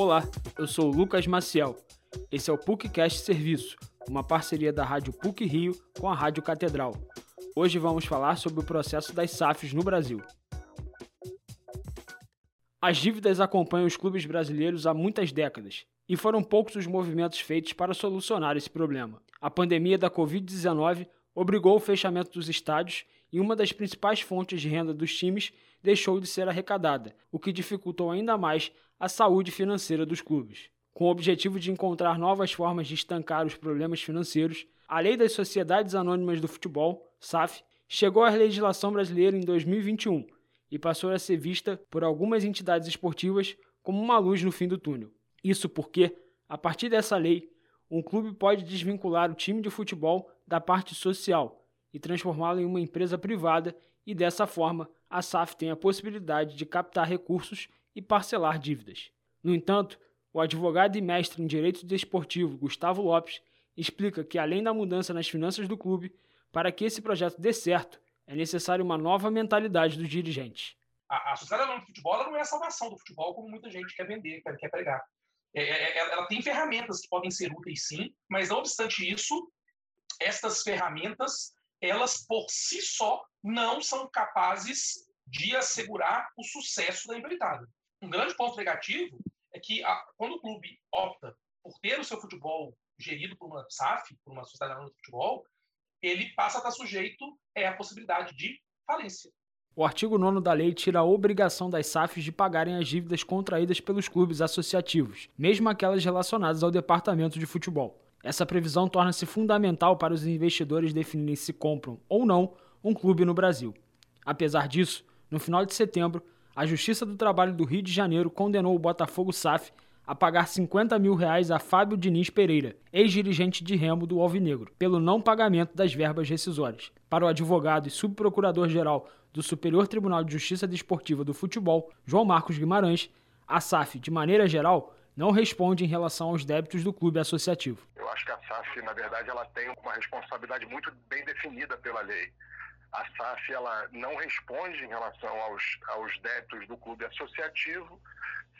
Olá, eu sou o Lucas Maciel. Esse é o PUCcast Serviço, uma parceria da Rádio PUC Rio com a Rádio Catedral. Hoje vamos falar sobre o processo das SAFs no Brasil. As dívidas acompanham os clubes brasileiros há muitas décadas e foram poucos os movimentos feitos para solucionar esse problema. A pandemia da Covid-19 obrigou o fechamento dos estádios e uma das principais fontes de renda dos times deixou de ser arrecadada, o que dificultou ainda mais a saúde financeira dos clubes. Com o objetivo de encontrar novas formas de estancar os problemas financeiros, a Lei das Sociedades Anônimas do Futebol, SAF, chegou à legislação brasileira em 2021 e passou a ser vista por algumas entidades esportivas como uma luz no fim do túnel. Isso porque, a partir dessa lei, um clube pode desvincular o time de futebol da parte social e transformá-lo em uma empresa privada e dessa forma a SAF tem a possibilidade de captar recursos e parcelar dívidas. No entanto, o advogado e mestre em direito desportivo Gustavo Lopes explica que além da mudança nas finanças do clube, para que esse projeto dê certo, é necessário uma nova mentalidade dos dirigentes. A, a sociedade do futebol não é a salvação do futebol, como muita gente quer vender, quer pregar. É, é, é, ela tem ferramentas que podem ser úteis, sim, mas não obstante isso, estas ferramentas elas por si só não são capazes de assegurar o sucesso da empreitada. Um grande ponto negativo é que a, quando o clube opta por ter o seu futebol gerido por uma SAF, por uma sociedade de futebol, ele passa a estar sujeito é, à possibilidade de falência. O artigo 9 da lei tira a obrigação das SAFs de pagarem as dívidas contraídas pelos clubes associativos, mesmo aquelas relacionadas ao departamento de futebol. Essa previsão torna-se fundamental para os investidores definirem se compram ou não um clube no Brasil. Apesar disso, no final de setembro, a Justiça do Trabalho do Rio de Janeiro condenou o Botafogo SAF a pagar 50 mil reais a Fábio Diniz Pereira, ex-dirigente de Remo do Alvinegro, pelo não pagamento das verbas rescisórias. Para o advogado e subprocurador-geral do Superior Tribunal de Justiça Desportiva do Futebol, João Marcos Guimarães, a SAF, de maneira geral, não responde em relação aos débitos do clube associativo acho que a SAF, na verdade, ela tem uma responsabilidade muito bem definida pela lei. A SAF ela não responde em relação aos, aos débitos do clube associativo,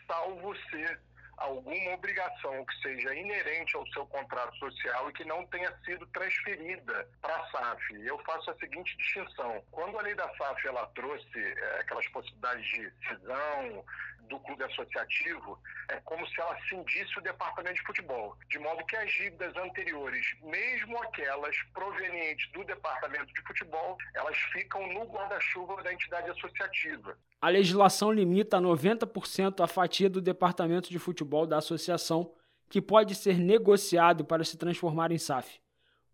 salvo ser alguma obrigação que seja inerente ao seu contrato social e que não tenha sido transferida para a SAF. Eu faço a seguinte distinção. Quando a lei da SAF ela trouxe é, aquelas possibilidades de cisão, do clube associativo é como se ela cindisse o departamento de futebol, de modo que as dívidas anteriores, mesmo aquelas provenientes do departamento de futebol, elas ficam no guarda-chuva da entidade associativa. A legislação limita a 90% a fatia do departamento de futebol da associação, que pode ser negociado para se transformar em SAF.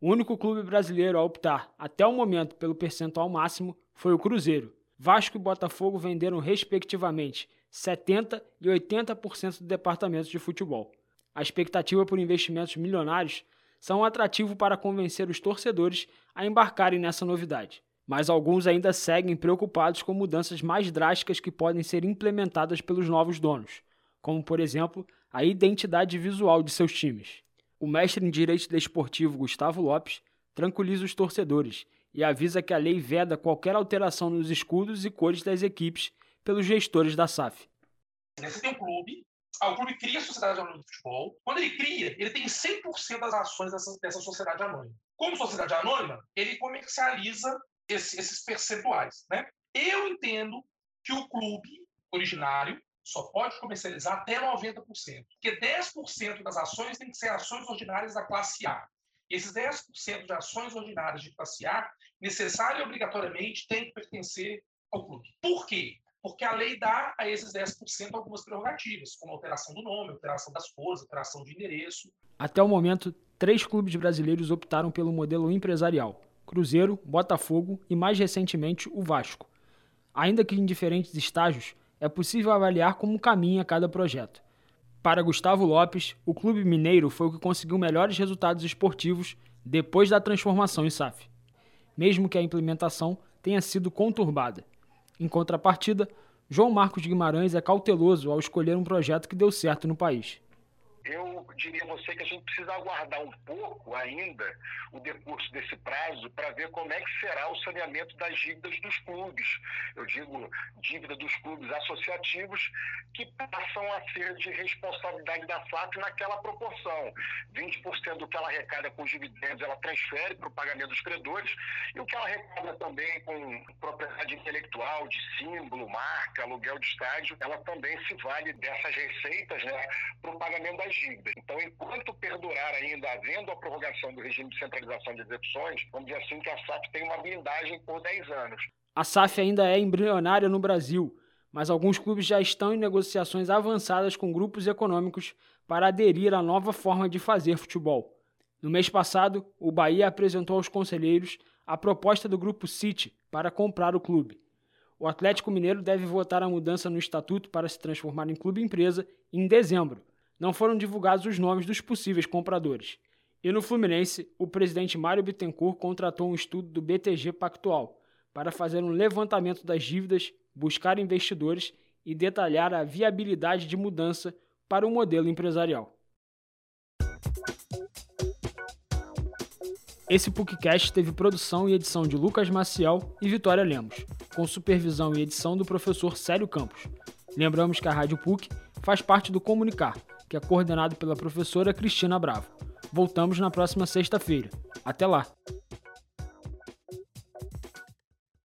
O único clube brasileiro a optar, até o momento, pelo percentual máximo foi o Cruzeiro. Vasco e Botafogo venderam, respectivamente, 70% e 80% do departamento de futebol. A expectativa por investimentos milionários são um atrativo para convencer os torcedores a embarcarem nessa novidade. Mas alguns ainda seguem preocupados com mudanças mais drásticas que podem ser implementadas pelos novos donos, como, por exemplo, a identidade visual de seus times. O mestre em Direito Desportivo Gustavo Lopes tranquiliza os torcedores e avisa que a lei veda qualquer alteração nos escudos e cores das equipes pelos gestores da SAF. Você tem um clube, o clube cria a sociedade anônima de futebol. Quando ele cria, ele tem 100% das ações dessa, dessa sociedade anônima. Como sociedade anônima, ele comercializa esse, esses percentuais. Né? Eu entendo que o clube originário só pode comercializar até 90%. Porque 10% das ações tem que ser ações ordinárias da classe A. Esses 10% de ações ordinárias de classe A, necessário e obrigatoriamente, tem que pertencer ao clube. Por quê? porque a lei dá a esses 10% algumas prerrogativas, como alteração do nome, alteração das cores, alteração de endereço. Até o momento, três clubes brasileiros optaram pelo modelo empresarial: Cruzeiro, Botafogo e, mais recentemente, o Vasco. Ainda que em diferentes estágios, é possível avaliar como caminha cada projeto. Para Gustavo Lopes, o clube mineiro foi o que conseguiu melhores resultados esportivos depois da transformação em SAF, mesmo que a implementação tenha sido conturbada. Em contrapartida, João Marcos Guimarães é cauteloso ao escolher um projeto que deu certo no país. Eu diria a você que a gente precisa aguardar um pouco ainda o decurso desse prazo para ver como é que será o saneamento das dívidas dos clubes. Eu digo dívida dos clubes associativos que passam a ser de responsabilidade da FAP naquela proporção. 20% do que ela arrecada com os dividendos, ela transfere para o pagamento dos credores e o que ela arrecada também com propriedade intelectual, de símbolo, marca, aluguel de estádio, ela também se vale dessas receitas né, para o pagamento das Então, enquanto perdurar ainda havendo a prorrogação do regime de centralização de execuções, vamos dizer assim que a SAF tem uma blindagem por 10 anos. A SAF ainda é embrionária no Brasil, mas alguns clubes já estão em negociações avançadas com grupos econômicos para aderir à nova forma de fazer futebol. No mês passado, o Bahia apresentou aos conselheiros a proposta do grupo City para comprar o clube. O Atlético Mineiro deve votar a mudança no estatuto para se transformar em clube empresa em dezembro. Não foram divulgados os nomes dos possíveis compradores. E no Fluminense, o presidente Mário Bittencourt contratou um estudo do BTG Pactual para fazer um levantamento das dívidas, buscar investidores e detalhar a viabilidade de mudança para o modelo empresarial. Esse PUCcast teve produção e edição de Lucas Maciel e Vitória Lemos, com supervisão e edição do professor Célio Campos. Lembramos que a Rádio PUC faz parte do Comunicar, que é coordenado pela professora Cristina Bravo. Voltamos na próxima sexta-feira. Até lá!